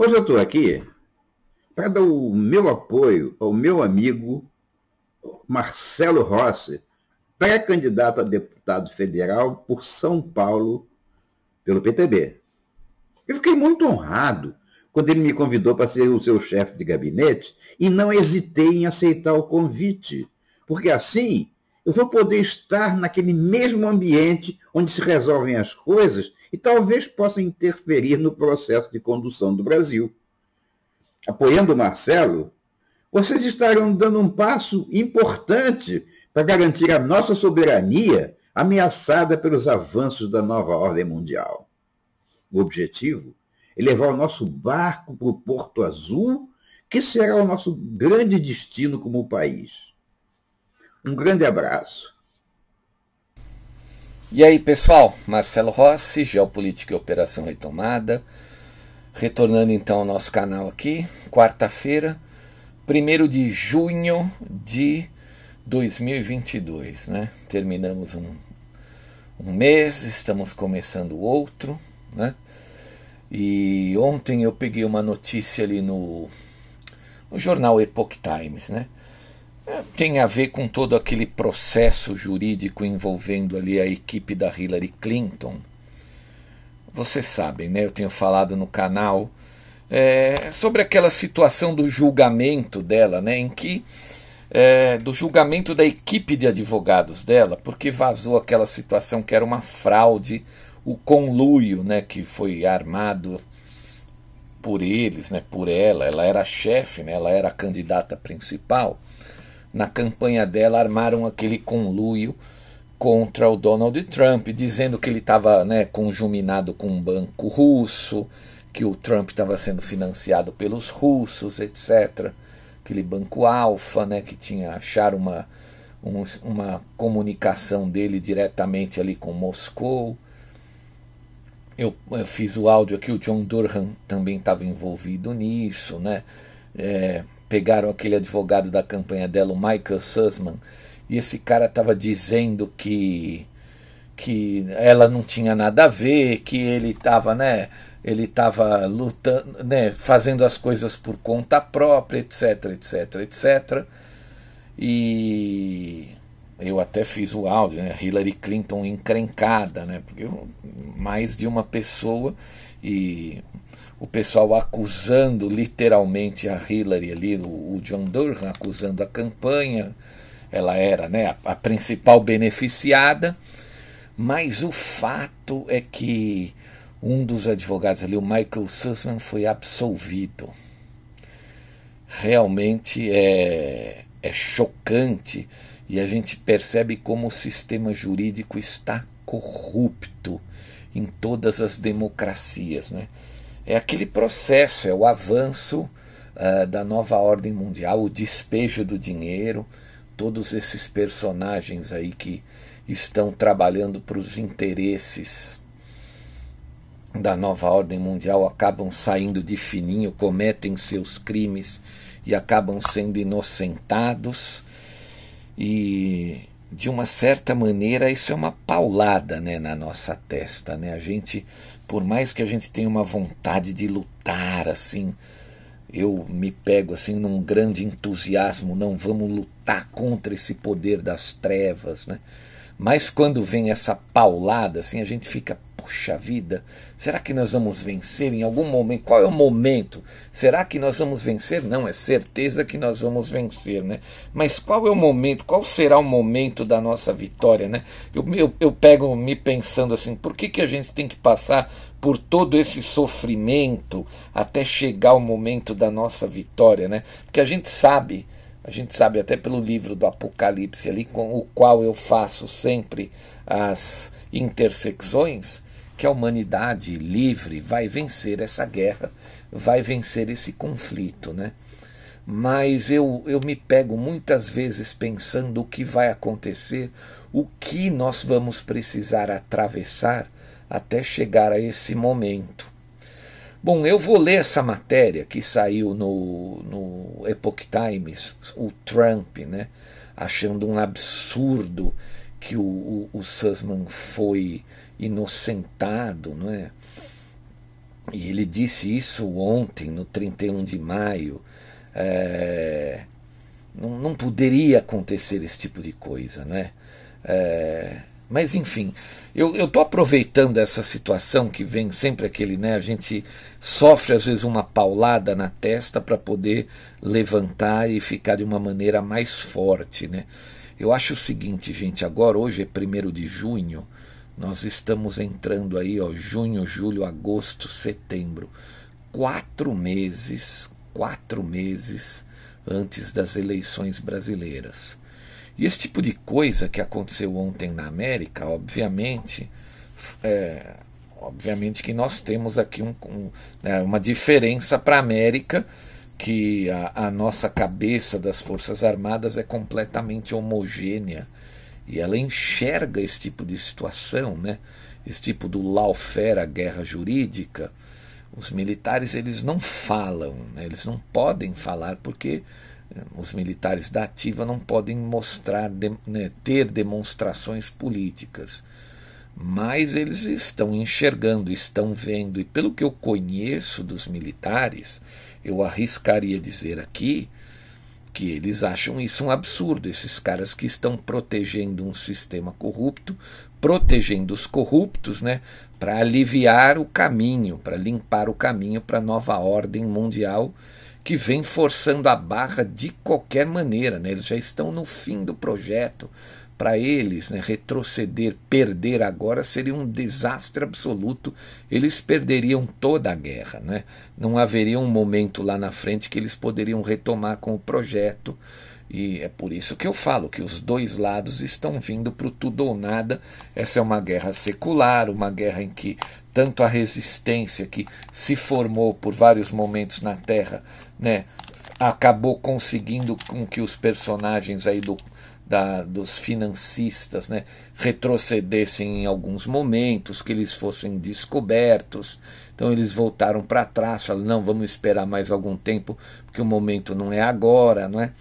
Hoje eu estou aqui para dar o meu apoio ao meu amigo Marcelo Rossi, pré-candidato a deputado federal por São Paulo pelo PTB. Eu fiquei muito honrado quando ele me convidou para ser o seu chefe de gabinete e não hesitei em aceitar o convite, porque assim eu vou poder estar naquele mesmo ambiente onde se resolvem as coisas e talvez possa interferir no processo de condução do Brasil. Apoiando Marcelo, vocês estarão dando um passo importante para garantir a nossa soberania ameaçada pelos avanços da nova ordem mundial. O objetivo é levar o nosso barco para o Porto Azul, que será o nosso grande destino como país. Um grande abraço. E aí, pessoal? Marcelo Rossi, Geopolítica e Operação Retomada. Retornando então ao nosso canal aqui, quarta-feira, 1 de junho de 2022, né? Terminamos um, um mês, estamos começando outro, né? E ontem eu peguei uma notícia ali no, no jornal Epoch Times, né? Tem a ver com todo aquele processo jurídico envolvendo ali a equipe da Hillary Clinton. Vocês sabem, né? Eu tenho falado no canal é, sobre aquela situação do julgamento dela, né? Em que é, do julgamento da equipe de advogados dela, porque vazou aquela situação que era uma fraude, o conluio, né? Que foi armado por eles, né? Por ela. Ela era chefe, né? Ela era a candidata principal na campanha dela, armaram aquele conluio contra o Donald Trump, dizendo que ele estava né, conjuminado com um banco russo, que o Trump estava sendo financiado pelos russos, etc. Aquele banco Alfa, né, que tinha achar uma, um, uma comunicação dele diretamente ali com Moscou. Eu, eu, fiz o áudio aqui, o John Durham também estava envolvido nisso, né? É, pegaram aquele advogado da campanha dela, o Michael Sussman, e esse cara estava dizendo que que ela não tinha nada a ver, que ele estava, né, ele estava lutando, né, fazendo as coisas por conta própria, etc, etc, etc. E eu até fiz o áudio, né, Hillary Clinton encrencada, né, porque mais de uma pessoa e o pessoal acusando literalmente a Hillary ali, o, o John Durham acusando a campanha, ela era né, a, a principal beneficiada, mas o fato é que um dos advogados ali, o Michael Sussman, foi absolvido. Realmente é, é chocante e a gente percebe como o sistema jurídico está corrupto em todas as democracias. Né? É aquele processo, é o avanço uh, da nova ordem mundial, o despejo do dinheiro, todos esses personagens aí que estão trabalhando para os interesses da nova ordem mundial acabam saindo de fininho, cometem seus crimes e acabam sendo inocentados. E de uma certa maneira isso é uma paulada né, na nossa testa. Né? A gente por mais que a gente tenha uma vontade de lutar assim, eu me pego assim num grande entusiasmo, não vamos lutar contra esse poder das trevas, né? Mas quando vem essa paulada assim, a gente fica, puxa vida, será que nós vamos vencer em algum momento? Qual é o momento? Será que nós vamos vencer? Não, é certeza que nós vamos vencer, né? Mas qual é o momento? Qual será o momento da nossa vitória, né? Eu, eu, eu pego me pensando assim, por que, que a gente tem que passar por todo esse sofrimento até chegar o momento da nossa vitória, né? Porque a gente sabe, a gente sabe até pelo livro do Apocalipse ali, com o qual eu faço sempre as intersecções, que a humanidade livre vai vencer essa guerra, vai vencer esse conflito, né? Mas eu, eu me pego muitas vezes pensando o que vai acontecer, o que nós vamos precisar atravessar até chegar a esse momento. Bom, eu vou ler essa matéria que saiu no, no Epoch Times, o Trump, né? Achando um absurdo que o, o, o Sussman foi inocentado, não é? E ele disse isso ontem, no 31 de maio. É, não, não poderia acontecer esse tipo de coisa, né? É, mas enfim, eu estou aproveitando essa situação que vem sempre aquele, né? A gente sofre às vezes uma paulada na testa para poder levantar e ficar de uma maneira mais forte, né? Eu acho o seguinte, gente, agora hoje é 1 de junho, nós estamos entrando aí, ó, junho, julho, agosto, setembro. Quatro meses, quatro meses antes das eleições brasileiras. E esse tipo de coisa que aconteceu ontem na América, obviamente, é, obviamente que nós temos aqui um, um, né, uma diferença para a América que a, a nossa cabeça das Forças Armadas é completamente homogênea e ela enxerga esse tipo de situação, né? esse tipo do lawfare, a guerra jurídica. Os militares eles não falam, né? eles não podem falar porque os militares da ativa não podem mostrar, de, né, ter demonstrações políticas. Mas eles estão enxergando, estão vendo, e pelo que eu conheço dos militares, eu arriscaria dizer aqui que eles acham isso um absurdo, esses caras que estão protegendo um sistema corrupto, protegendo os corruptos, né, para aliviar o caminho, para limpar o caminho para a nova ordem mundial que vem forçando a barra de qualquer maneira, né? Eles já estão no fim do projeto, para eles, né, retroceder, perder agora seria um desastre absoluto. Eles perderiam toda a guerra. Né? Não haveria um momento lá na frente que eles poderiam retomar com o projeto. E é por isso que eu falo que os dois lados estão vindo para o tudo ou nada. Essa é uma guerra secular, uma guerra em que tanto a resistência que se formou por vários momentos na Terra, né, acabou conseguindo com que os personagens aí do, da, dos financistas né, retrocedessem em alguns momentos, que eles fossem descobertos. Então eles voltaram para trás, falaram, não, vamos esperar mais algum tempo, porque o momento não é agora, não é?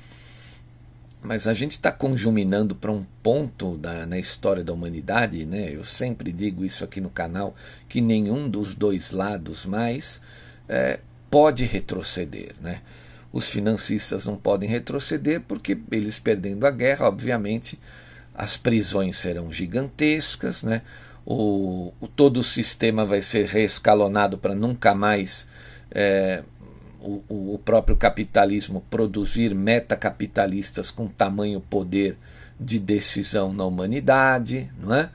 Mas a gente está conjuminando para um ponto da, na história da humanidade, né? eu sempre digo isso aqui no canal, que nenhum dos dois lados mais é, pode retroceder. Né? Os financistas não podem retroceder porque eles perdendo a guerra, obviamente, as prisões serão gigantescas, né? o, o todo o sistema vai ser reescalonado para nunca mais é, o, o próprio capitalismo produzir metacapitalistas com tamanho poder de decisão na humanidade, não é?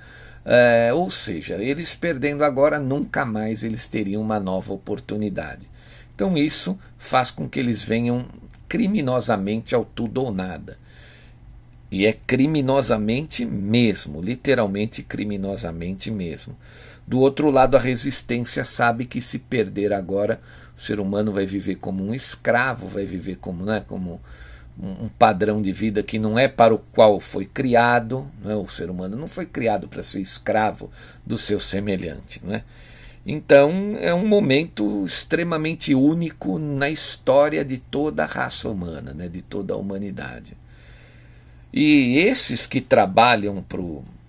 é? ou seja, eles perdendo agora, nunca mais eles teriam uma nova oportunidade. Então isso faz com que eles venham criminosamente ao tudo ou nada. E é criminosamente mesmo, literalmente criminosamente mesmo. Do outro lado, a resistência sabe que se perder agora, ser humano vai viver como um escravo, vai viver como, né, como um padrão de vida que não é para o qual foi criado. Né? O ser humano não foi criado para ser escravo do seu semelhante. Né? Então é um momento extremamente único na história de toda a raça humana, né, de toda a humanidade. E esses que trabalham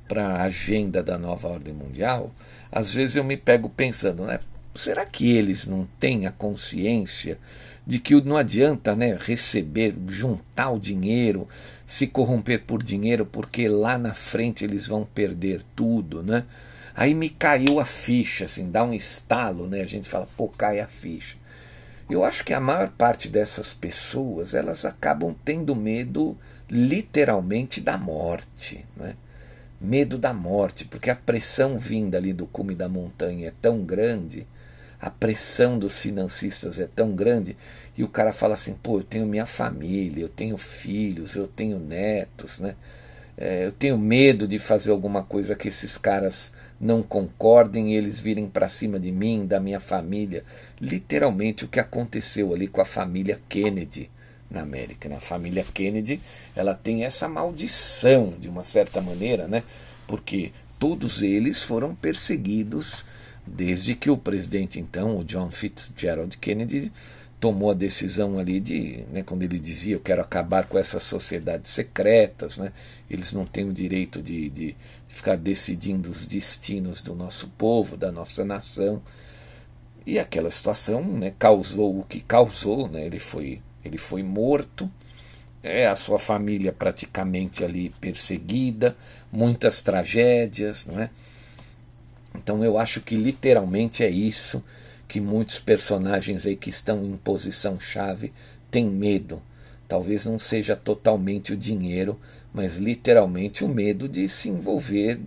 para a agenda da nova ordem mundial, às vezes eu me pego pensando, né, será que eles não têm a consciência de que não adianta né, receber, juntar o dinheiro, se corromper por dinheiro, porque lá na frente eles vão perder tudo, né? Aí me caiu a ficha, assim, dá um estalo, né? A gente fala, pô, cai a ficha. Eu acho que a maior parte dessas pessoas, elas acabam tendo medo literalmente da morte, né? Medo da morte, porque a pressão vinda ali do cume da montanha é tão grande, a pressão dos financistas é tão grande, e o cara fala assim, pô, eu tenho minha família, eu tenho filhos, eu tenho netos, né? É, eu tenho medo de fazer alguma coisa que esses caras não concordem, eles virem para cima de mim, da minha família. Literalmente o que aconteceu ali com a família Kennedy na América. Né? A família Kennedy ela tem essa maldição, de uma certa maneira, né? porque todos eles foram perseguidos desde que o presidente, então, o John Fitzgerald Kennedy, tomou a decisão ali de, né, quando ele dizia, eu quero acabar com essas sociedades secretas, né, eles não têm o direito de, de ficar decidindo os destinos do nosso povo, da nossa nação. E aquela situação né, causou o que causou, né, ele, foi, ele foi morto, é, a sua família praticamente ali perseguida, muitas tragédias, não é? Então eu acho que literalmente é isso que muitos personagens aí que estão em posição chave têm medo. Talvez não seja totalmente o dinheiro, mas literalmente o medo de se envolver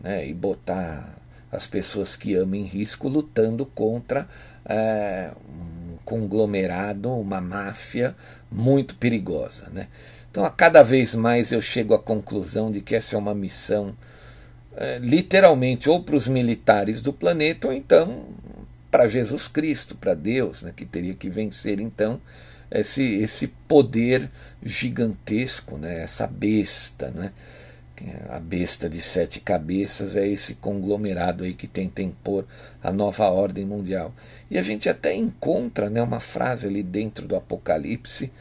né, e botar as pessoas que amam em risco lutando contra é, um conglomerado, uma máfia muito perigosa. Né? Então, a cada vez mais eu chego à conclusão de que essa é uma missão é, literalmente ou para os militares do planeta ou então para Jesus Cristo, para Deus, né, que teria que vencer então esse, esse poder gigantesco, né, essa besta, né, a besta de sete cabeças é esse conglomerado aí que tenta impor a nova ordem mundial. E a gente até encontra né, uma frase ali dentro do Apocalipse,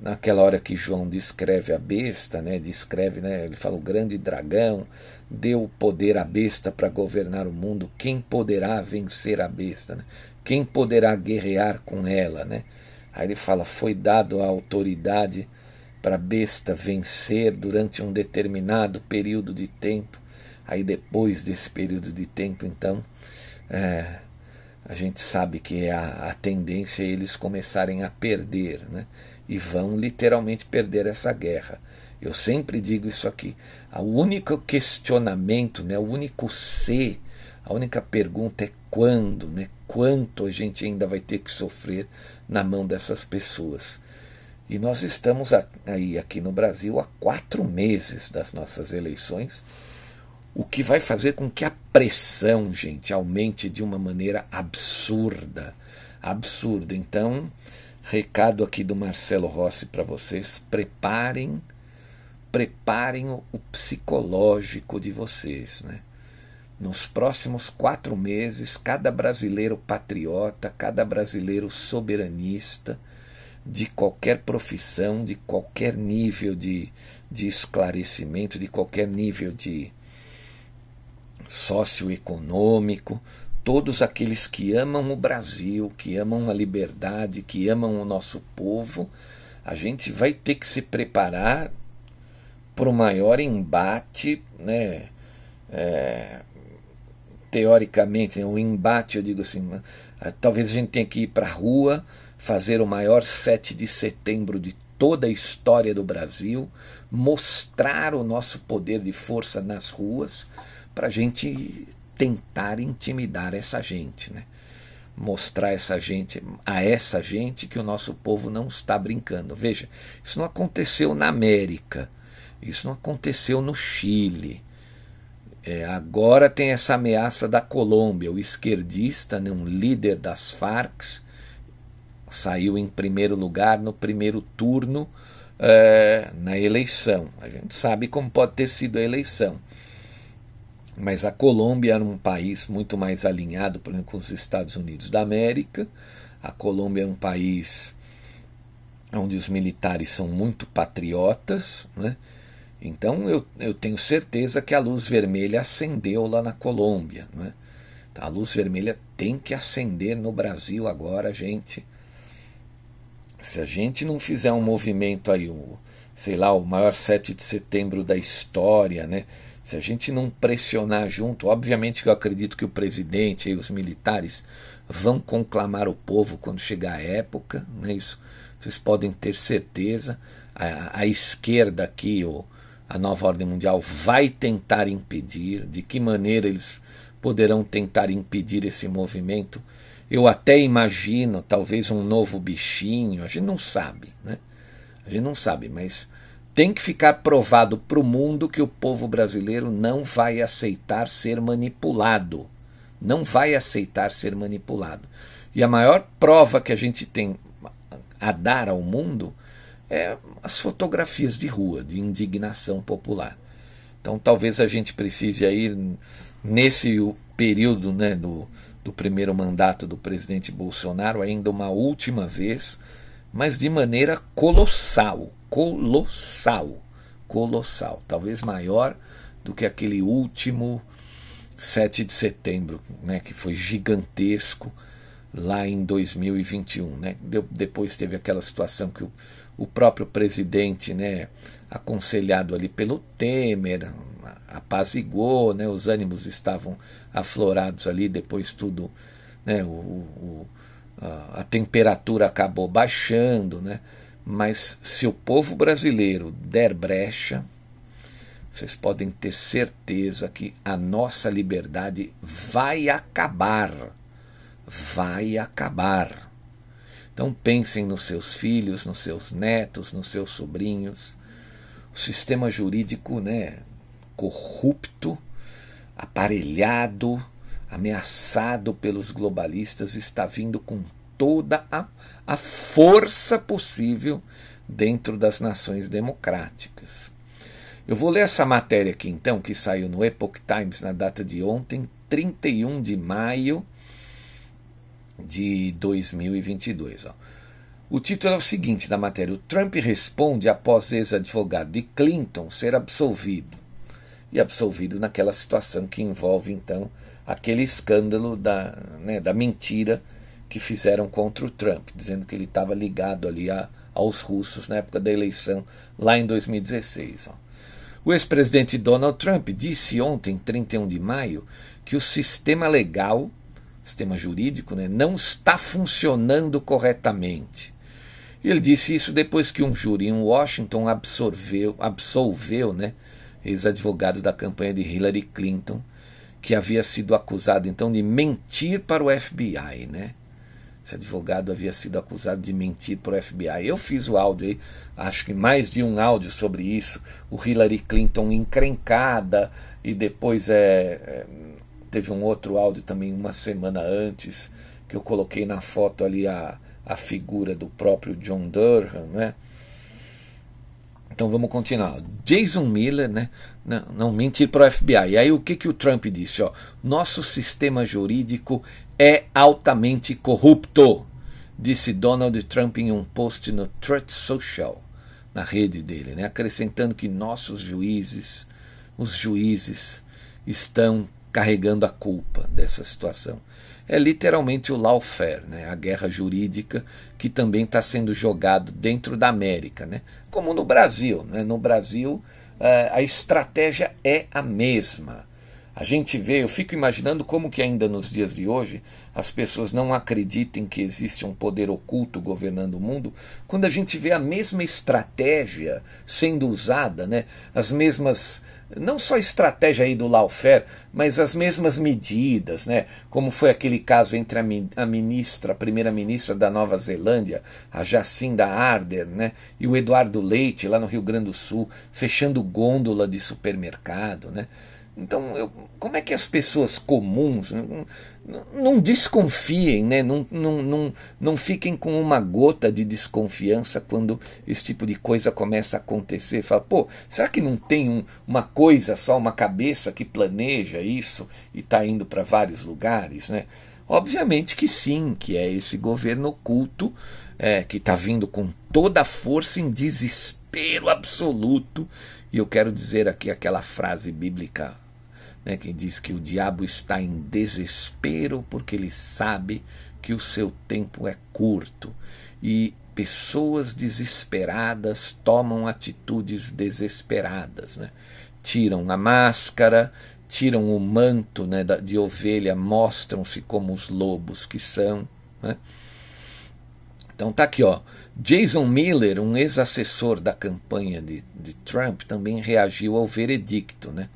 naquela hora que João descreve a besta, né, descreve, né, ele fala o grande dragão, deu poder à besta para governar o mundo, quem poderá vencer a besta? Né? Quem poderá guerrear com ela? Né? Aí ele fala: foi dado a autoridade para a besta vencer durante um determinado período de tempo. Aí depois desse período de tempo, então, é, a gente sabe que é a, a tendência é eles começarem a perder, né? e vão literalmente perder essa guerra. Eu sempre digo isso aqui. O único questionamento, né, o único ser, a única pergunta é quando, né, quanto a gente ainda vai ter que sofrer na mão dessas pessoas. E nós estamos aí aqui no Brasil há quatro meses das nossas eleições, o que vai fazer com que a pressão, gente, aumente de uma maneira absurda. Absurda. Então, recado aqui do Marcelo Rossi para vocês: preparem preparem o, psicológico de vocês. Né? Nos próximos quatro meses, cada brasileiro patriota, cada brasileiro soberanista, de qualquer profissão, de qualquer nível de, de esclarecimento, de qualquer nível de socioeconômico, todos aqueles que amam o Brasil, que amam a liberdade, que amam o nosso povo, a gente vai ter que se preparar para o maior embate, né? É, teoricamente, o um embate, eu digo assim, ah, talvez a gente tenha que ir para a rua, fazer o maior 7 de setembro de toda a história do Brasil, mostrar o nosso poder de força nas ruas, para a gente tentar intimidar essa gente, né? mostrar essa gente, a essa gente que o nosso povo não está brincando. Veja, isso não aconteceu na América. Isso não aconteceu no Chile. É, agora tem essa ameaça da Colômbia. O esquerdista, né, um líder das Farc, saiu em primeiro lugar no primeiro turno é, na eleição. A gente sabe como pode ter sido a eleição. Mas a Colômbia era um país muito mais alinhado, por exemplo, com os Estados Unidos da América. A Colômbia é um país onde os militares são muito patriotas, né? Então eu, eu tenho certeza que a luz vermelha acendeu lá na Colômbia. Né? A luz vermelha tem que acender no Brasil agora, gente. Se a gente não fizer um movimento aí, o, sei lá, o maior 7 de setembro da história, né? Se a gente não pressionar junto, obviamente que eu acredito que o presidente e os militares vão conclamar o povo quando chegar a época, não é isso? Vocês podem ter certeza. A, a esquerda aqui, o, a nova ordem mundial vai tentar impedir, de que maneira eles poderão tentar impedir esse movimento. Eu até imagino talvez um novo bichinho, a gente não sabe, né? A gente não sabe, mas tem que ficar provado para o mundo que o povo brasileiro não vai aceitar ser manipulado. Não vai aceitar ser manipulado. E a maior prova que a gente tem a dar ao mundo é as fotografias de rua, de indignação popular. Então talvez a gente precise aí, nesse período né, do, do primeiro mandato do presidente Bolsonaro, ainda uma última vez, mas de maneira colossal colossal, colossal, talvez maior do que aquele último 7 de setembro, né, que foi gigantesco lá em 2021. Né? De, depois teve aquela situação que o, o próprio presidente, né, aconselhado ali pelo Temer, apazigou, né, os ânimos estavam aflorados ali, depois tudo, né, o, o a, a temperatura acabou baixando, né, mas se o povo brasileiro der brecha, vocês podem ter certeza que a nossa liberdade vai acabar. Vai acabar. Então pensem nos seus filhos, nos seus netos, nos seus sobrinhos. O sistema jurídico, né, corrupto, aparelhado, ameaçado pelos globalistas está vindo com toda a, a força possível dentro das nações democráticas. Eu vou ler essa matéria aqui então, que saiu no Epoch Times na data de ontem, 31 de maio de 2022. Ó. O título é o seguinte da matéria: O Trump responde após ex-advogado de Clinton ser absolvido. E absolvido naquela situação que envolve, então, aquele escândalo da, né, da mentira que fizeram contra o Trump, dizendo que ele estava ligado ali a, aos russos na época da eleição, lá em 2016. Ó. O ex-presidente Donald Trump disse ontem, 31 de maio, que o sistema legal, sistema jurídico, né, não está funcionando corretamente. Ele disse isso depois que um júri em Washington absorveu, absolveu né, ex-advogado da campanha de Hillary Clinton, que havia sido acusado então de mentir para o FBI, né? Esse advogado havia sido acusado de mentir para o FBI. Eu fiz o áudio aí, acho que mais de um áudio sobre isso. O Hillary Clinton encrencada, e depois é, é, teve um outro áudio também uma semana antes, que eu coloquei na foto ali a, a figura do próprio John Durham, né? Então vamos continuar. Jason Miller, né? Não, não mentir para o FBI. E aí o que, que o Trump disse? Ó, Nosso sistema jurídico é altamente corrupto, disse Donald Trump em um post no Truth Social, na rede dele, né? acrescentando que nossos juízes, os juízes, estão carregando a culpa dessa situação é literalmente o lawfare, né? a guerra jurídica que também está sendo jogado dentro da América, né? como no Brasil. Né? No Brasil, uh, a estratégia é a mesma. A gente vê, eu fico imaginando como que ainda nos dias de hoje as pessoas não acreditem que existe um poder oculto governando o mundo, quando a gente vê a mesma estratégia sendo usada, né? as mesmas não só a estratégia aí do lawfare, mas as mesmas medidas, né? Como foi aquele caso entre a, ministra, a primeira-ministra da Nova Zelândia, a Jacinda Ardern, né? E o Eduardo Leite, lá no Rio Grande do Sul, fechando gôndola de supermercado, né? Então, eu, como é que as pessoas comuns não, não desconfiem, né? não, não, não, não fiquem com uma gota de desconfiança quando esse tipo de coisa começa a acontecer? Fala, pô, será que não tem um, uma coisa só, uma cabeça que planeja isso e está indo para vários lugares? Né? Obviamente que sim, que é esse governo oculto é, que está vindo com toda a força em desespero absoluto. E eu quero dizer aqui aquela frase bíblica né, que diz que o diabo está em desespero porque ele sabe que o seu tempo é curto e pessoas desesperadas tomam atitudes desesperadas, né? tiram a máscara, tiram o manto né, de ovelha, mostram-se como os lobos que são. Né? Então tá aqui, ó. Jason Miller, um ex-assessor da campanha de, de Trump, também reagiu ao veredicto, né?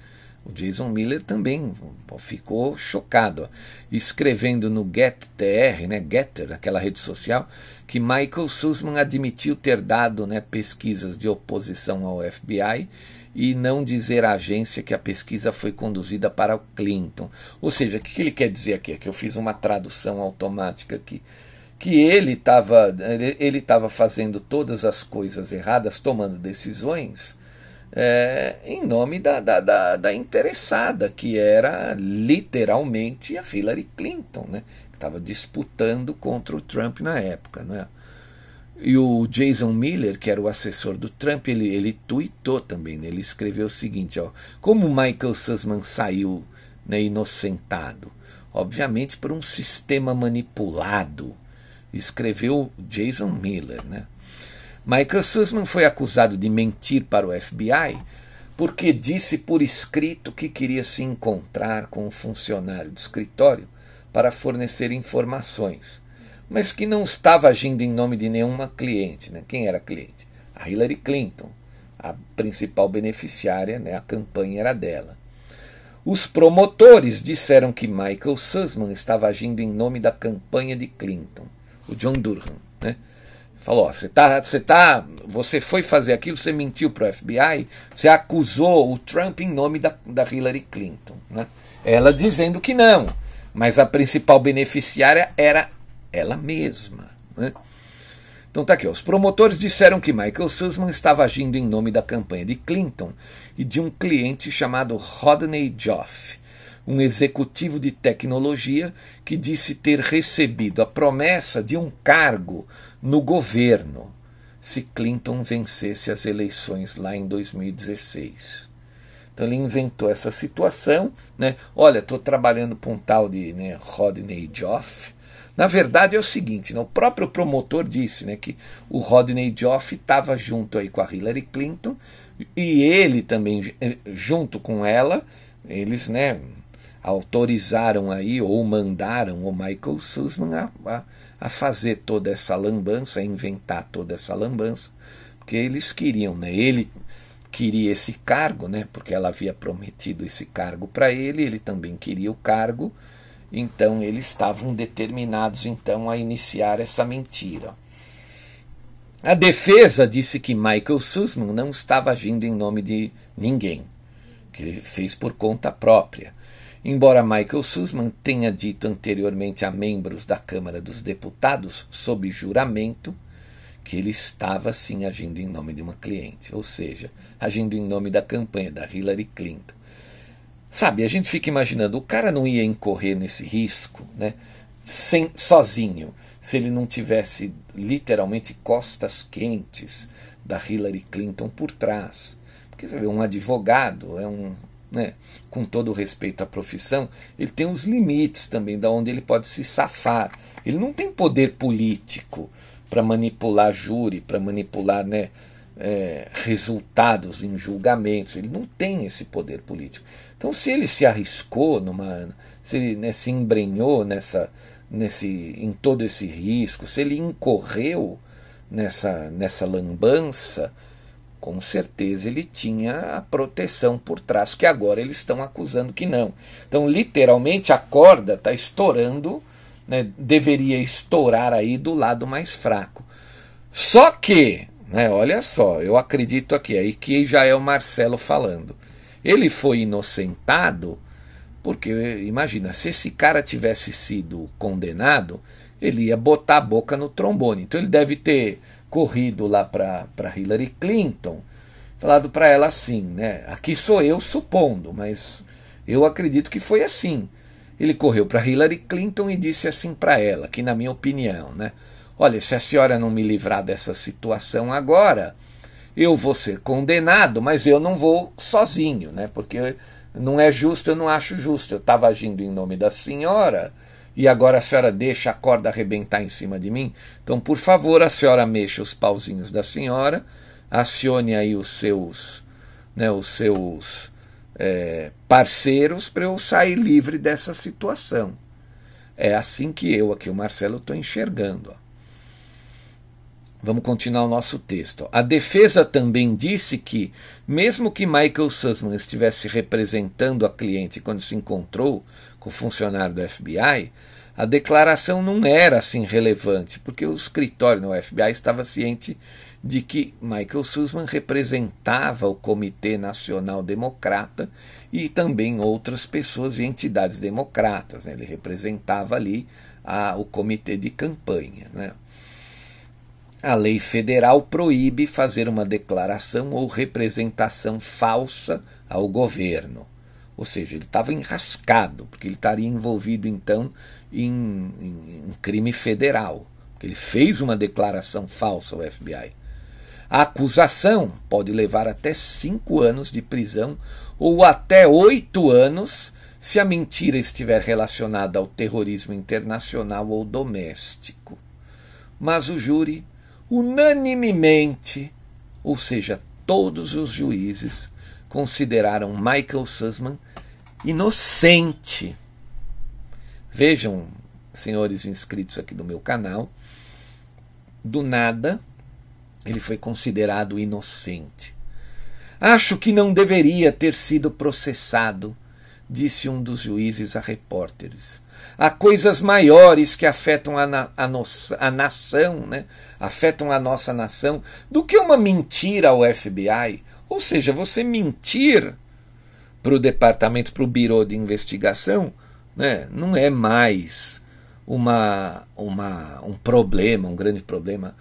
O Jason Miller também ficou chocado, escrevendo no GetTR, né, Getter, aquela rede social, que Michael Sussman admitiu ter dado né, pesquisas de oposição ao FBI e não dizer à agência que a pesquisa foi conduzida para o Clinton. Ou seja, o que ele quer dizer aqui? É que eu fiz uma tradução automática aqui. Que ele estava ele, ele fazendo todas as coisas erradas, tomando decisões é, em nome da, da, da, da, interessada, que era literalmente a Hillary Clinton, né? que estava disputando contra o Trump na época. Né? E o Jason Miller, que era o assessor do Trump, ele, ele tweetou também. Né? Ele escreveu o seguinte: ó, como Michael Sussman saiu né, inocentado? Obviamente por um sistema manipulado. Escreveu Jason Miller. Né? Michael Sussman foi acusado de mentir para o FBI porque disse por escrito que queria se encontrar com um funcionário do escritório para fornecer informações, mas que não estava agindo em nome de nenhuma cliente. Né? Quem era a cliente? A Hillary Clinton, a principal beneficiária, né? a campanha era dela. Os promotores disseram que Michael Sussman estava agindo em nome da campanha de Clinton, o John Durham. Né? Falou, você tá, você tá, você foi fazer aquilo, você mentiu para o FBI, você acusou o Trump em nome da, da Hillary Clinton, né? Ela dizendo que não, mas a principal beneficiária era ela mesma, né? Então tá aqui, ó. os promotores disseram que Michael Sussman estava agindo em nome da campanha de Clinton e de um cliente chamado Rodney Joff, um executivo de tecnologia que disse ter recebido a promessa de um cargo no governo se Clinton vencesse as eleições lá em 2016. Então ele inventou essa situação, né? Olha, estou trabalhando para um tal de né, Rodney Joff. Na verdade é o seguinte, né, o próprio promotor disse né, que o Rodney Joff estava junto aí com a Hillary Clinton e ele também eh, junto com ela, eles né, autorizaram aí ou mandaram o Michael Sussman a, a, a, fazer toda essa lambança, a inventar toda essa lambança, porque eles queriam, né? Ele queria esse cargo, né? Porque ela havia prometido esse cargo para ele, ele também queria o cargo, então eles estavam determinados então a iniciar essa mentira. A defesa disse que Michael Sussman não estava agindo em nome de ninguém, que ele fez por conta própria Embora Michael Sussman tenha dito anteriormente a membros da Câmara dos Deputados, sob juramento, que ele estava sim agindo em nome de uma cliente, ou seja, agindo em nome da campanha da Hillary Clinton. Sabe, a gente fica imaginando, o cara não ia incorrer nesse risco, né? Sem, sozinho, se ele não tivesse literalmente costas quentes da Hillary Clinton por trás. Porque você vê, um advogado é um né, com todo respeito à profissão, ele tem os limites também da onde ele pode se safar. Ele não tem poder político para manipular júri, para manipular né, é, resultados em julgamentos. Ele não tem esse poder político. Então, se ele se arriscou numa, se ele né, se embrenhou nessa, nesse, em todo esse risco, se ele incorreu nessa, nessa lambança, com certeza ele tinha a proteção por trás, que agora eles estão acusando que não. Então, literalmente, a corda está estourando, né, deveria estourar aí do lado mais fraco. Só que, né, olha só, eu acredito aqui, aí que já é o Marcelo falando. Ele foi inocentado porque, imagina, se esse cara tivesse sido condenado, ele ia botar a boca no trombone. Então ele deve ter corrido lá para Hillary Clinton, falado para ela assim, né? Aqui sou eu supondo, mas eu acredito que foi assim. Ele correu para Hillary Clinton e disse assim para ela, que na minha opinião, né? Olha, se a senhora não me livrar dessa situação agora, eu vou ser condenado, mas eu não vou sozinho, né? Porque não é justo, eu não acho justo. Eu estava agindo em nome da senhora e agora a senhora deixa a corda arrebentar em cima de mim? Então, por favor, a senhora mexa os pauzinhos da senhora, acione aí os seus, né, os seus é, parceiros para eu sair livre dessa situação. É assim que eu aqui, o Marcelo, estou enxergando. Ó. Vamos continuar o nosso texto. A defesa também disse que, mesmo que Michael Sussman estivesse representando a cliente quando se encontrou com o funcionário do FBI, a declaração não era assim relevante, porque o escritório no FBI estava ciente de que Michael Sussman representava o Comitê Nacional Democrata e também outras pessoas e entidades democratas. Né? Ele representava ali a, o comitê de campanha. Né? A lei federal proíbe fazer uma declaração ou representação falsa ao governo. Ou seja, ele estava enrascado, porque ele estaria envolvido então em, em crime federal. Porque ele fez uma declaração falsa ao FBI. A acusação pode levar até cinco anos de prisão ou até oito anos se a mentira estiver relacionada ao terrorismo internacional ou doméstico. Mas o júri unanimemente, ou seja, todos os juízes, consideraram Michael Sussman inocente. Vejam, senhores inscritos aqui do meu canal, do nada ele foi considerado inocente. Acho que não deveria ter sido processado, disse um dos juízes a repórteres. Há coisas maiores que afetam a, na, a, nossa, a nação, né? afetam a nossa nação, do que uma mentira ao FBI. Ou seja, você mentir para o departamento, para o Biro de Investigação, né? não é mais uma, uma, um problema, um grande problema.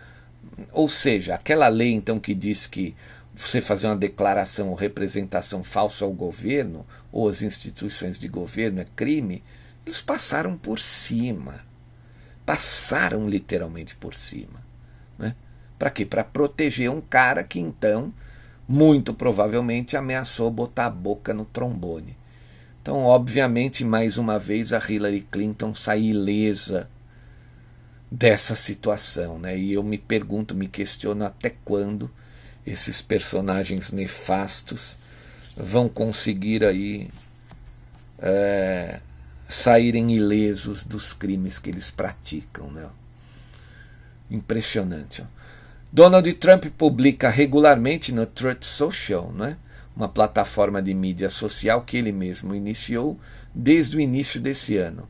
Ou seja, aquela lei então que diz que você fazer uma declaração ou representação falsa ao governo ou às instituições de governo é crime, eles passaram por cima. Passaram literalmente por cima. Né? Para quê? Para proteger um cara que então, muito provavelmente, ameaçou botar a boca no trombone. Então, obviamente, mais uma vez, a Hillary Clinton sai ilesa dessa situação. Né? E eu me pergunto, me questiono até quando esses personagens nefastos vão conseguir aí. É, saírem ilesos dos crimes que eles praticam. Né? Impressionante. Ó. Donald Trump publica regularmente no Truth Social, né? uma plataforma de mídia social que ele mesmo iniciou desde o início desse ano.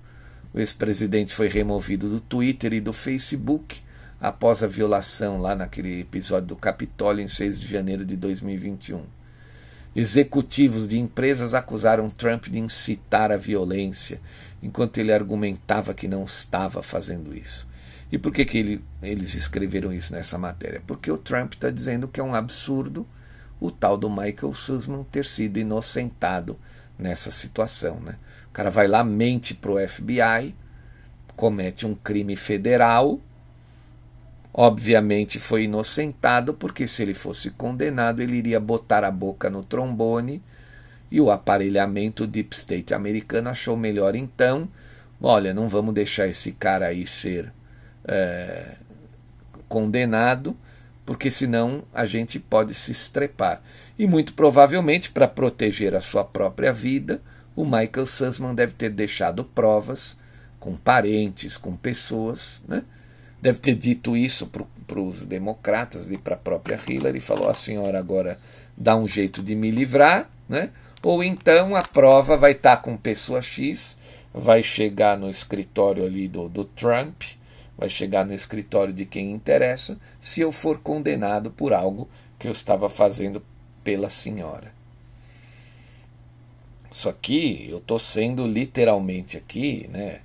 O ex-presidente foi removido do Twitter e do Facebook após a violação lá naquele episódio do Capitólio em 6 de janeiro de 2021. Executivos de empresas acusaram Trump de incitar a violência, enquanto ele argumentava que não estava fazendo isso. E por que, que ele, eles escreveram isso nessa matéria? Porque o Trump está dizendo que é um absurdo o tal do Michael Sussman ter sido inocentado nessa situação. Né? O cara vai lá, mente para o FBI, comete um crime federal Obviamente foi inocentado, porque se ele fosse condenado, ele iria botar a boca no trombone e o aparelhamento Deep State americano achou melhor então. Olha, não vamos deixar esse cara aí ser é, condenado, porque senão a gente pode se estrepar. E muito provavelmente, para proteger a sua própria vida, o Michael Sussman deve ter deixado provas com parentes, com pessoas, né? deve ter dito isso para os democratas e para a própria Hillary, falou: a senhora agora dá um jeito de me livrar, né? ou então a prova vai estar tá com pessoa X, vai chegar no escritório ali do, do Trump, vai chegar no escritório de quem interessa, se eu for condenado por algo que eu estava fazendo pela senhora. Isso aqui, eu estou sendo literalmente aqui, né?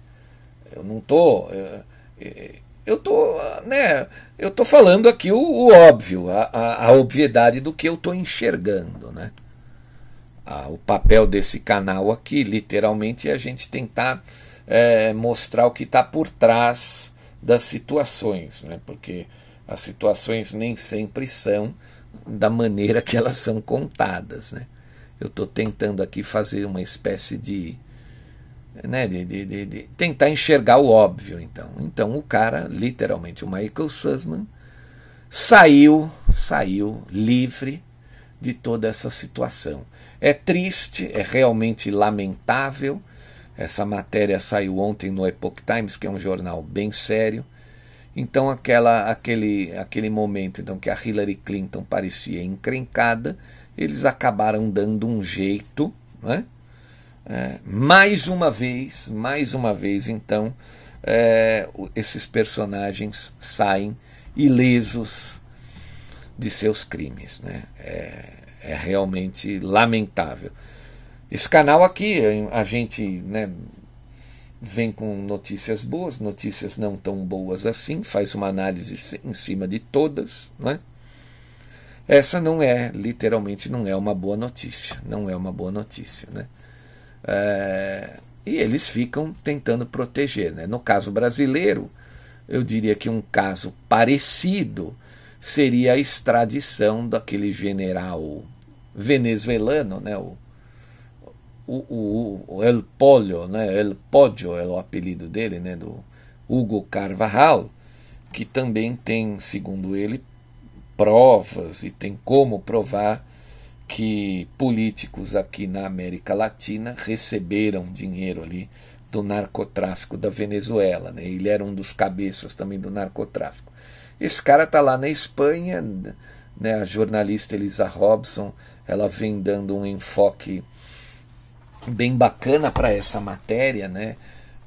Eu não estou. Eh, eh, eu tô, né, eu tô falando aqui o, o óbvio, a, a, a, obviedade do que eu tô enxergando, né? o papel desse canal aqui, literalmente, é a gente tentar é, mostrar o que está por trás das situações, né? Porque as situações nem sempre são da maneira que elas são contadas, né? Eu estou tentando aqui fazer uma espécie de né, de, de, de, de, tentar enxergar o óbvio. Então, então o cara, literalmente, o Michael Sussman, saiu, saiu livre de toda essa situação. É triste, é realmente lamentável. Essa matéria saiu ontem no Epoch Times, que é um jornal bem sério. Então aquela, aquele, aquele momento então que a Hillary Clinton parecia encrencada, eles acabaram dando um jeito, né? É, mais uma vez, mais uma vez, então, é, esses personagens saem ilesos de seus crimes. Né? É, é realmente lamentável. Esse canal aqui, a gente né, vem com notícias boas, notícias não tão boas assim, faz uma análise em cima de todas. Né? Essa não é, literalmente, não é uma boa notícia. Não é uma boa notícia. Né? É, e eles ficam tentando proteger. Né? No caso brasileiro, eu diria que um caso parecido seria a extradição daquele general venezuelano, né? o, o, o, El Pollo, né? El Poggio é o apelido dele, né? do Hugo Carvajal, que também tem, segundo ele, provas e tem como provar que políticos aqui na América Latina receberam dinheiro ali do narcotráfico da Venezuela. Né? Ele era um dos cabeças também do narcotráfico. Esse cara está lá na Espanha, né? a jornalista Elisa Robson, ela vem dando um enfoque bem bacana para essa matéria, né?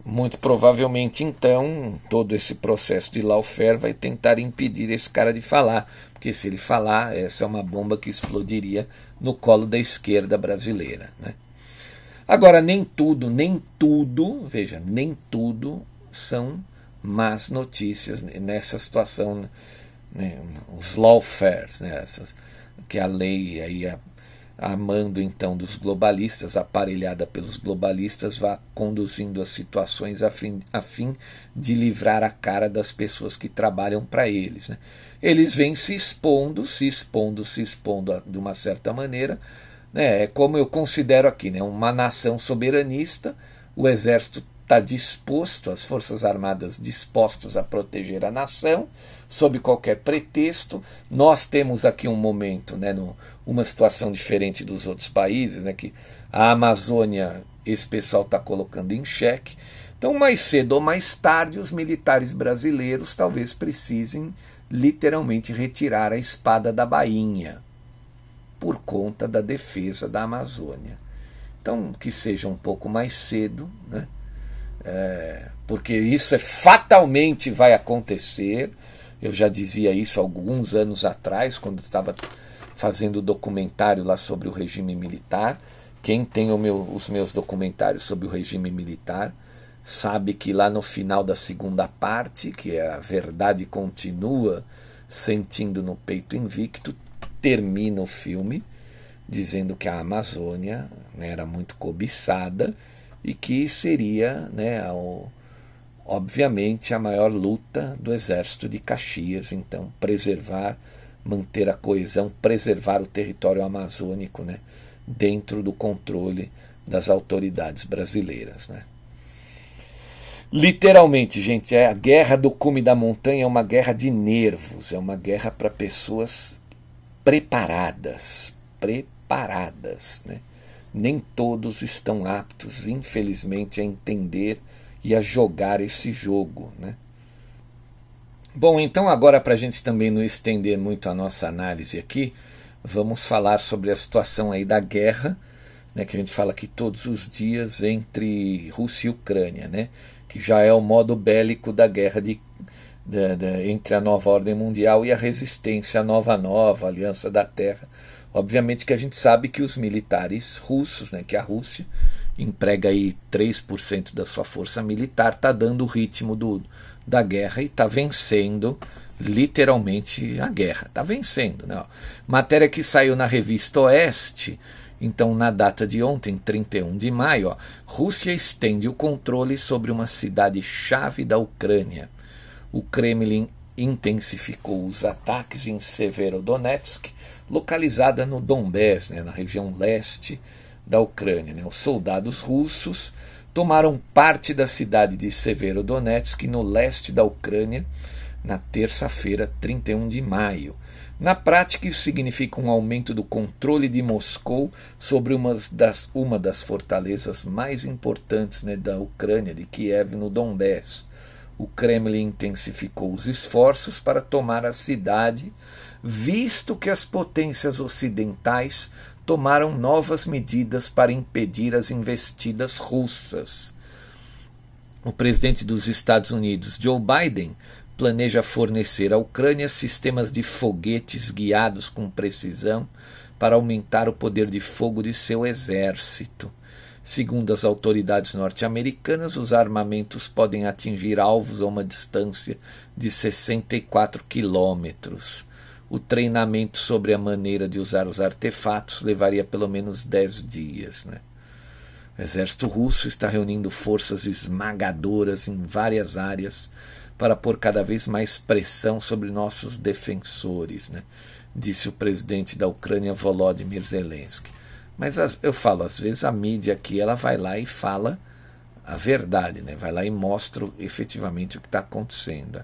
Muito provavelmente, então, todo esse processo de lawfare vai tentar impedir esse cara de falar, porque se ele falar, essa é uma bomba que explodiria no colo da esquerda brasileira. Né? Agora, nem tudo, nem tudo, veja, nem tudo são más notícias nessa situação, né? os lawfares, né? Essas, que a lei aí a, a mando então dos globalistas, aparelhada pelos globalistas, vá conduzindo as situações a fim, a fim de livrar a cara das pessoas que trabalham para eles. Né? Eles vêm se expondo, se expondo, se expondo de uma certa maneira. Né? É como eu considero aqui, né? uma nação soberanista, o exército está disposto, as Forças Armadas dispostos a proteger a nação, sob qualquer pretexto. Nós temos aqui um momento, né, no, uma situação diferente dos outros países, né, que a Amazônia, esse pessoal está colocando em xeque. Então, mais cedo ou mais tarde, os militares brasileiros talvez precisem literalmente retirar a espada da bainha por conta da defesa da Amazônia. Então, que seja um pouco mais cedo, né? É, porque isso é, fatalmente vai acontecer. Eu já dizia isso alguns anos atrás, quando estava fazendo documentário lá sobre o regime militar. Quem tem meu, os meus documentários sobre o regime militar sabe que lá no final da segunda parte, que é a verdade continua sentindo no peito invicto, termina o filme dizendo que a Amazônia né, era muito cobiçada e que seria, né, obviamente, a maior luta do exército de Caxias. Então, preservar, manter a coesão, preservar o território amazônico né, dentro do controle das autoridades brasileiras. Né. Literalmente, gente, é a guerra do cume da montanha é uma guerra de nervos, é uma guerra para pessoas preparadas, preparadas, né? nem todos estão aptos, infelizmente, a entender e a jogar esse jogo. Né? Bom, então agora para a gente também não estender muito a nossa análise aqui, vamos falar sobre a situação aí da guerra, né, que a gente fala aqui todos os dias entre Rússia e Ucrânia, né, que já é o modo bélico da guerra de, de, de, entre a nova ordem mundial e a resistência à nova nova, a Aliança da Terra, Obviamente que a gente sabe que os militares russos, né, que a Rússia emprega aí 3% da sua força militar, está dando o ritmo do, da guerra e está vencendo literalmente a guerra. Está vencendo. Né? Matéria que saiu na revista Oeste, então na data de ontem, 31 de maio, ó, Rússia estende o controle sobre uma cidade-chave da Ucrânia. O Kremlin intensificou os ataques em Severodonetsk, localizada no Donbass, né, na região leste da Ucrânia. Né. Os soldados russos tomaram parte da cidade de Severodonetsk, no leste da Ucrânia, na terça-feira, 31 de maio. Na prática, isso significa um aumento do controle de Moscou sobre uma das, uma das fortalezas mais importantes né, da Ucrânia, de Kiev, no Donbass o Kremlin intensificou os esforços para tomar a cidade, visto que as potências ocidentais tomaram novas medidas para impedir as investidas russas. O presidente dos Estados Unidos, Joe Biden, planeja fornecer à Ucrânia sistemas de foguetes guiados com precisão para aumentar o poder de fogo de seu exército. Segundo as autoridades norte-americanas, os armamentos podem atingir alvos a uma distância de 64 quilômetros. O treinamento sobre a maneira de usar os artefatos levaria pelo menos 10 dias. Né? O exército russo está reunindo forças esmagadoras em várias áreas para pôr cada vez mais pressão sobre nossos defensores, né? disse o presidente da Ucrânia Volodymyr Zelensky. Mas as, eu falo, às vezes a mídia aqui ela vai lá e fala a verdade, né? vai lá e mostra efetivamente o que está acontecendo.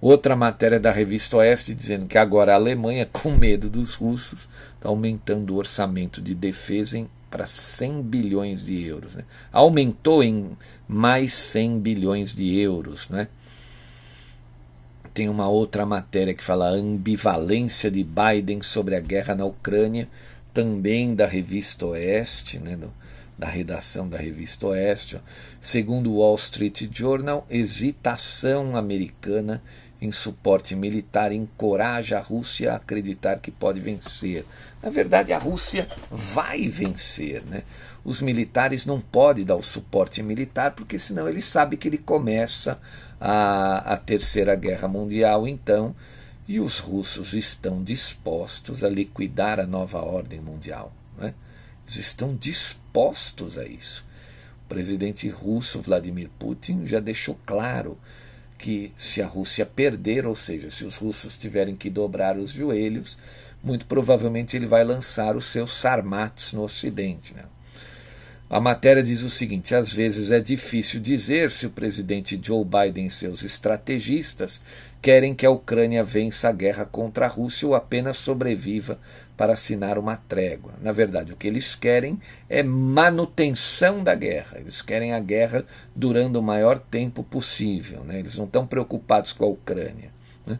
Outra matéria da revista Oeste dizendo que agora a Alemanha, com medo dos russos, está aumentando o orçamento de defesa para 100 bilhões de euros. Né? Aumentou em mais 100 bilhões de euros. Né? Tem uma outra matéria que fala a ambivalência de Biden sobre a guerra na Ucrânia também da revista Oeste, né, da redação da revista Oeste. Ó. Segundo o Wall Street Journal, hesitação americana em suporte militar encoraja a Rússia a acreditar que pode vencer. Na verdade, a Rússia vai vencer. Né? Os militares não podem dar o suporte militar, porque senão ele sabe que ele começa a, a Terceira Guerra Mundial. Então, e os russos estão dispostos a liquidar a nova ordem mundial. Né? Eles estão dispostos a isso. O presidente russo Vladimir Putin já deixou claro que se a Rússia perder, ou seja, se os russos tiverem que dobrar os joelhos, muito provavelmente ele vai lançar os seus sarmats no Ocidente. Né? A matéria diz o seguinte: às vezes é difícil dizer se o presidente Joe Biden e seus estrategistas querem que a Ucrânia vença a guerra contra a Rússia ou apenas sobreviva para assinar uma trégua. Na verdade, o que eles querem é manutenção da guerra. Eles querem a guerra durando o maior tempo possível. Né? Eles não estão preocupados com a Ucrânia. Né?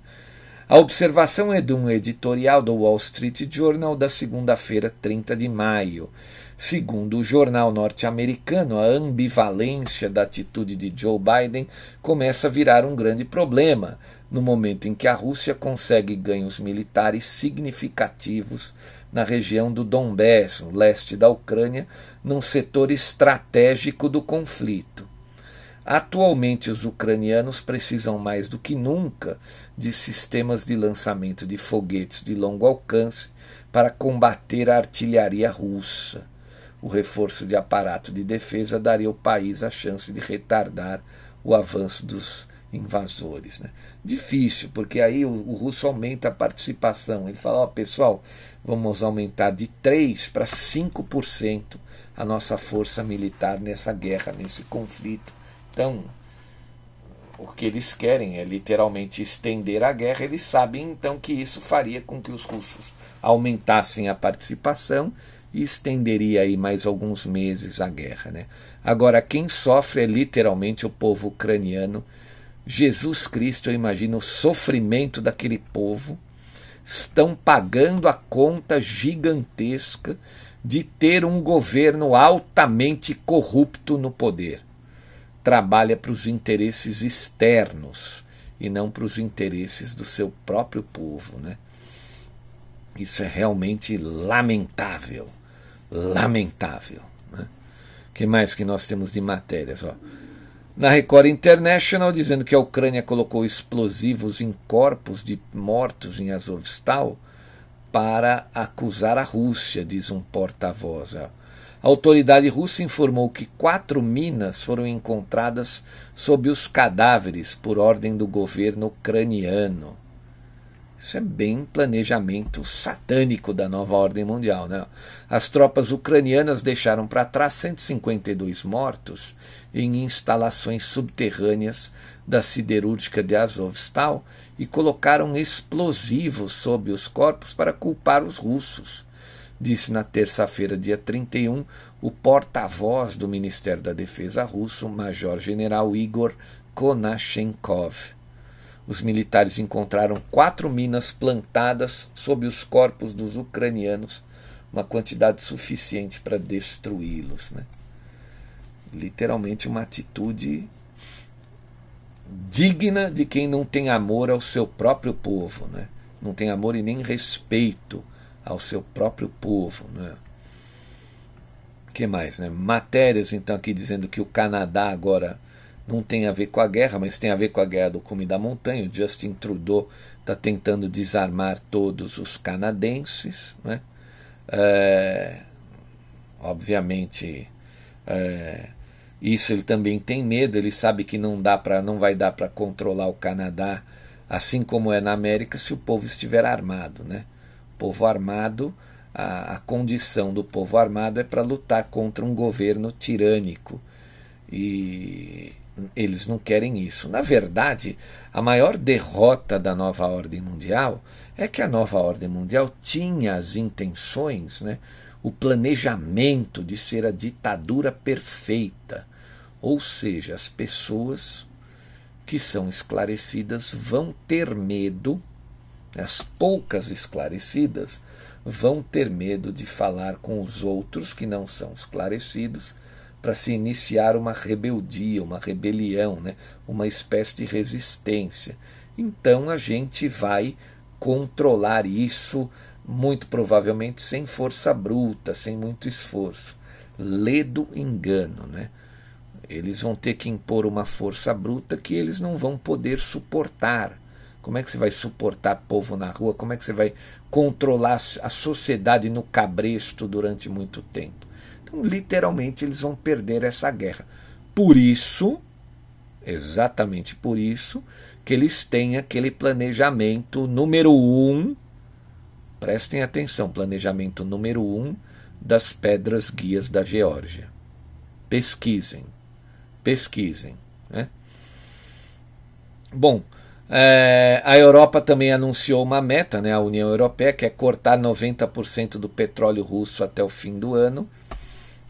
A observação é de um editorial do Wall Street Journal da segunda-feira, 30 de maio. Segundo o jornal norte-americano, a ambivalência da atitude de Joe Biden começa a virar um grande problema no momento em que a Rússia consegue ganhos militares significativos na região do Donbass, no leste da Ucrânia, num setor estratégico do conflito. Atualmente, os ucranianos precisam mais do que nunca de sistemas de lançamento de foguetes de longo alcance para combater a artilharia russa o reforço de aparato de defesa daria ao país a chance de retardar o avanço dos invasores. Né? Difícil, porque aí o, o, russo aumenta a participação. Ele fala: ó, pessoal, vamos aumentar de 3% para 5% a nossa força militar nessa guerra, nesse conflito. Então, o que eles querem é literalmente estender a guerra. Eles sabem então que isso faria com que os russos aumentassem a participação e estenderia aí mais alguns meses a guerra. Né? Agora, quem sofre é literalmente o povo ucraniano. Jesus Cristo, eu imagino o sofrimento daquele povo. Estão pagando a conta gigantesca de ter um governo altamente corrupto no poder. Trabalha para os interesses externos e não para os interesses do seu próprio povo. Né? Isso é realmente lamentável lamentável. Né? que mais que nós temos de matérias? Ó? Na Record International, dizendo que a Ucrânia colocou explosivos em corpos de mortos em Azovstal para acusar a Rússia, diz um porta-voz. A autoridade russa informou que quatro minas foram encontradas sob os cadáveres por ordem do governo ucraniano. Isso é bem planejamento satânico da nova ordem mundial. Né? As tropas ucranianas deixaram para trás 152 mortos em instalações subterrâneas da siderúrgica de Azovstal e colocaram explosivos sob os corpos para culpar os russos, disse na terça-feira, dia 31, o porta-voz do Ministério da Defesa russo, Major-General Igor Konashenkov. Os militares encontraram quatro minas plantadas sob os corpos dos ucranianos, uma quantidade suficiente para destruí-los. Né? Literalmente uma atitude digna de quem não tem amor ao seu próprio povo, né? não tem amor e nem respeito ao seu próprio povo. Né? que mais? Né? Matérias, então, aqui dizendo que o Canadá agora não tem a ver com a guerra, mas tem a ver com a guerra do cume da montanha. O Justin Trudeau está tentando desarmar todos os canadenses. Né? É, obviamente, é, isso ele também tem medo. Ele sabe que não dá para, não vai dar para controlar o Canadá, assim como é na América, se o povo estiver armado, né? O povo armado a, a condição do povo armado é para lutar contra um governo tirânico. E eles não querem isso. Na verdade, a maior derrota da nova ordem mundial é que a nova ordem mundial tinha as intenções, né, o planejamento de ser a ditadura perfeita. Ou seja, as pessoas que são esclarecidas vão ter medo, as poucas esclarecidas vão ter medo de falar com os outros que não são esclarecidos para se iniciar uma rebeldia, uma rebelião, né? uma espécie de resistência. Então a gente vai controlar isso, muito provavelmente sem força bruta, sem muito esforço. Ledo engano, né? Eles vão ter que impor uma força bruta que eles não vão poder suportar. Como é que você vai suportar povo na rua? Como é que você vai controlar a sociedade no cabresto durante muito tempo? Então, literalmente, eles vão perder essa guerra. Por isso, exatamente por isso, que eles têm aquele planejamento número um. Prestem atenção, planejamento número um das pedras guias da Geórgia. Pesquisem, pesquisem. Né? Bom, é, a Europa também anunciou uma meta, né, a União Europeia, que é cortar 90% do petróleo russo até o fim do ano.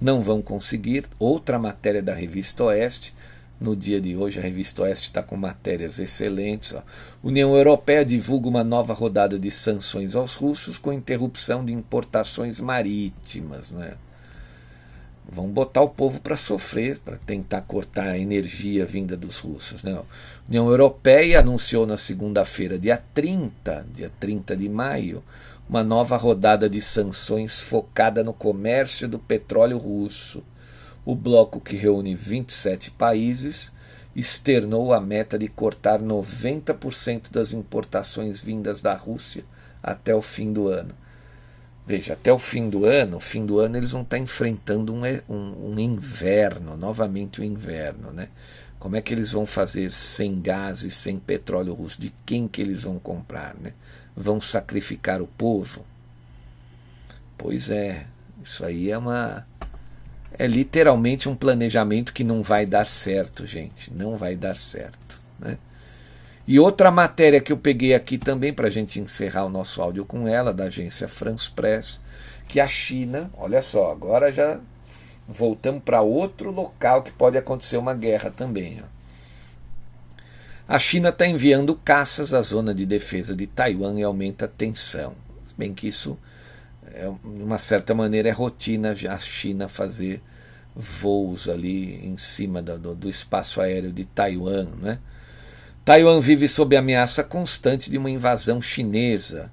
Não vão conseguir. Outra matéria da Revista Oeste. No dia de hoje, a Revista Oeste está com matérias excelentes. Ó. União Europeia divulga uma nova rodada de sanções aos russos com interrupção de importações marítimas. Né? Vão botar o povo para sofrer, para tentar cortar a energia vinda dos russos. Né? A União Europeia anunciou na segunda-feira, dia 30, dia 30 de maio, uma nova rodada de sanções focada no comércio do petróleo russo. O bloco, que reúne 27 países, externou a meta de cortar 90% das importações vindas da Rússia até o fim do ano. Veja, até o fim do ano, fim do ano eles vão estar enfrentando um, um, um inverno, novamente o um inverno, né? Como é que eles vão fazer sem gás e sem petróleo russo? De quem que eles vão comprar, né? Vão sacrificar o povo? Pois é, isso aí é uma é literalmente um planejamento que não vai dar certo, gente, não vai dar certo, né? E outra matéria que eu peguei aqui também para a gente encerrar o nosso áudio com ela, da agência France Press, que a China, olha só, agora já voltamos para outro local que pode acontecer uma guerra também. Ó. A China está enviando caças à zona de defesa de Taiwan e aumenta a tensão. Se bem que isso, é, de uma certa maneira, é rotina a China fazer voos ali em cima do, do espaço aéreo de Taiwan, né? Taiwan vive sob ameaça constante de uma invasão chinesa.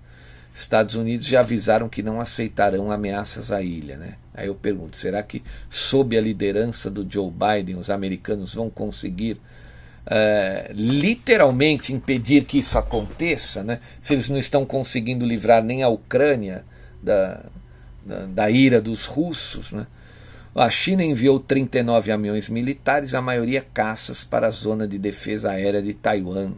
Estados Unidos já avisaram que não aceitarão ameaças à ilha. Né? Aí eu pergunto: será que, sob a liderança do Joe Biden, os americanos vão conseguir é, literalmente impedir que isso aconteça? Né? Se eles não estão conseguindo livrar nem a Ucrânia da, da, da ira dos russos, né? A China enviou 39 aviões militares, a maioria caças, para a zona de defesa aérea de Taiwan,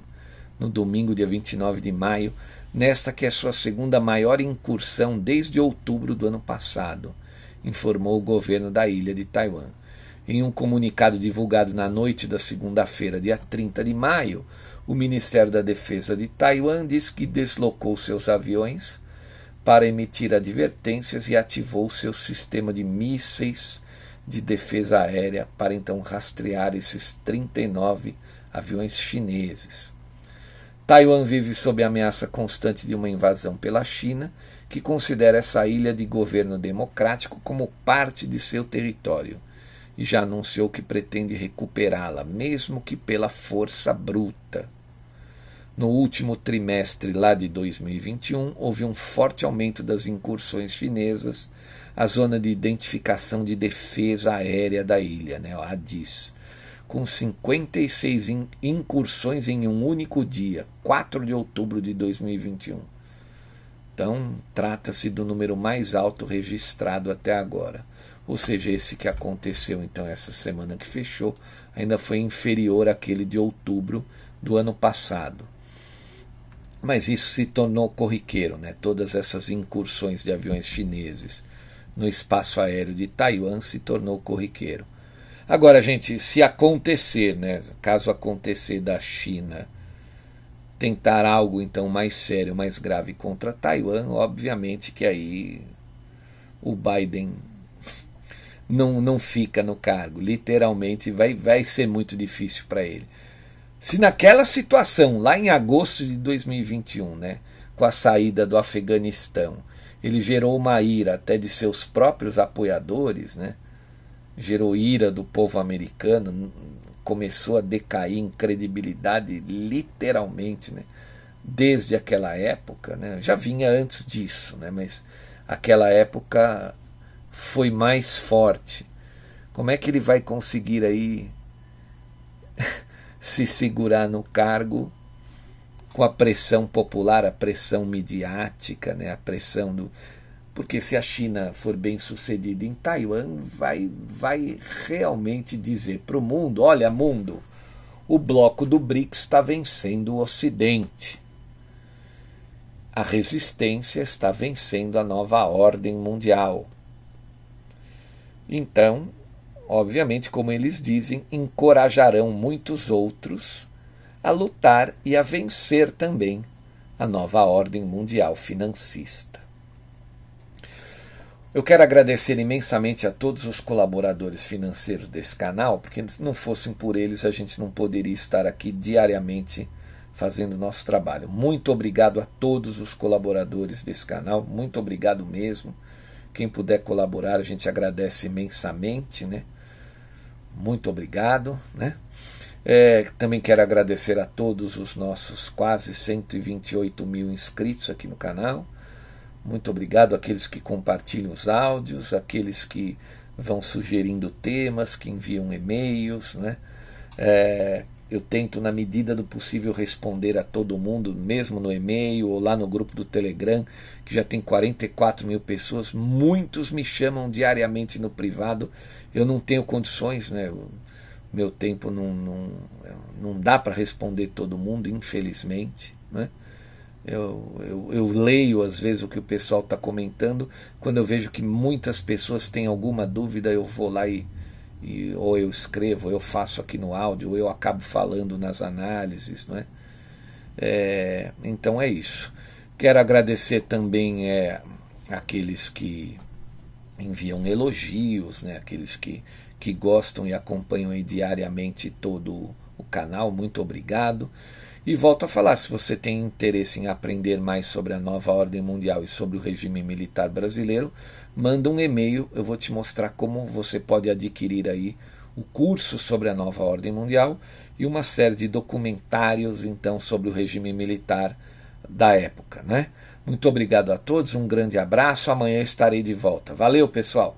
no domingo, dia 29 de maio, nesta que é sua segunda maior incursão desde outubro do ano passado, informou o governo da ilha de Taiwan. Em um comunicado divulgado na noite da segunda-feira, dia 30 de maio, o Ministério da Defesa de Taiwan disse que deslocou seus aviões para emitir advertências e ativou seu sistema de mísseis de defesa aérea para então rastrear esses 39 aviões chineses. Taiwan vive sob ameaça constante de uma invasão pela China, que considera essa ilha de governo democrático como parte de seu território e já anunciou que pretende recuperá-la, mesmo que pela força bruta. No último trimestre lá de 2021, houve um forte aumento das incursões chinesas à zona de identificação de defesa aérea da ilha, né, a ADIS, com 56 incursões em um único dia, 4 de outubro de 2021. Então, trata-se do número mais alto registrado até agora ou seja, esse que aconteceu então essa semana que fechou, ainda foi inferior àquele de outubro do ano passado. Mas isso se tornou corriqueiro, né? Todas essas incursões de aviões chineses no espaço aéreo de Taiwan se tornou corriqueiro. Agora, gente, se acontecer, né, caso acontecer da China tentar algo então mais sério, mais grave contra Taiwan, obviamente que aí o Biden não, não fica no cargo. Literalmente vai, vai ser muito difícil para ele. Se naquela situação, lá em agosto de 2021, né, com a saída do Afeganistão, ele gerou uma ira até de seus próprios apoiadores, né, gerou ira do povo americano, começou a decair em credibilidade, literalmente, né, desde aquela época. Né, já vinha antes disso, né, mas aquela época foi mais forte. Como é que ele vai conseguir aí se segurar no cargo com a pressão popular, a pressão midiática, né, a pressão do porque se a China for bem sucedida em Taiwan, vai, vai realmente dizer para o mundo: olha, mundo, o bloco do BRICS está vencendo o Ocidente. A resistência está vencendo a nova ordem mundial. Então, obviamente, como eles dizem, encorajarão muitos outros a lutar e a vencer também a nova ordem mundial financista. Eu quero agradecer imensamente a todos os colaboradores financeiros desse canal, porque se não fossem por eles a gente não poderia estar aqui diariamente fazendo nosso trabalho. Muito obrigado a todos os colaboradores desse canal, muito obrigado mesmo. Quem puder colaborar, a gente agradece imensamente, né? Muito obrigado, né? É, também quero agradecer a todos os nossos quase 128 mil inscritos aqui no canal. Muito obrigado àqueles que compartilham os áudios, aqueles que vão sugerindo temas, que enviam e-mails, né? É, eu tento, na medida do possível, responder a todo mundo, mesmo no e-mail ou lá no grupo do Telegram, que já tem 44 mil pessoas. Muitos me chamam diariamente no privado. Eu não tenho condições, né? Meu tempo não, não, não dá para responder todo mundo, infelizmente. Né? Eu, eu, eu, leio às vezes o que o pessoal está comentando. Quando eu vejo que muitas pessoas têm alguma dúvida, eu vou lá e e, ou eu escrevo, ou eu faço aqui no áudio, ou eu acabo falando nas análises, não é? é então é isso. Quero agradecer também é, aqueles que enviam elogios, né? aqueles que, que gostam e acompanham diariamente todo o canal, muito obrigado. E volto a falar: se você tem interesse em aprender mais sobre a nova ordem mundial e sobre o regime militar brasileiro, manda um e-mail, eu vou te mostrar como você pode adquirir aí o curso sobre a nova ordem mundial e uma série de documentários então sobre o regime militar da época, né? Muito obrigado a todos, um grande abraço, amanhã estarei de volta. Valeu, pessoal.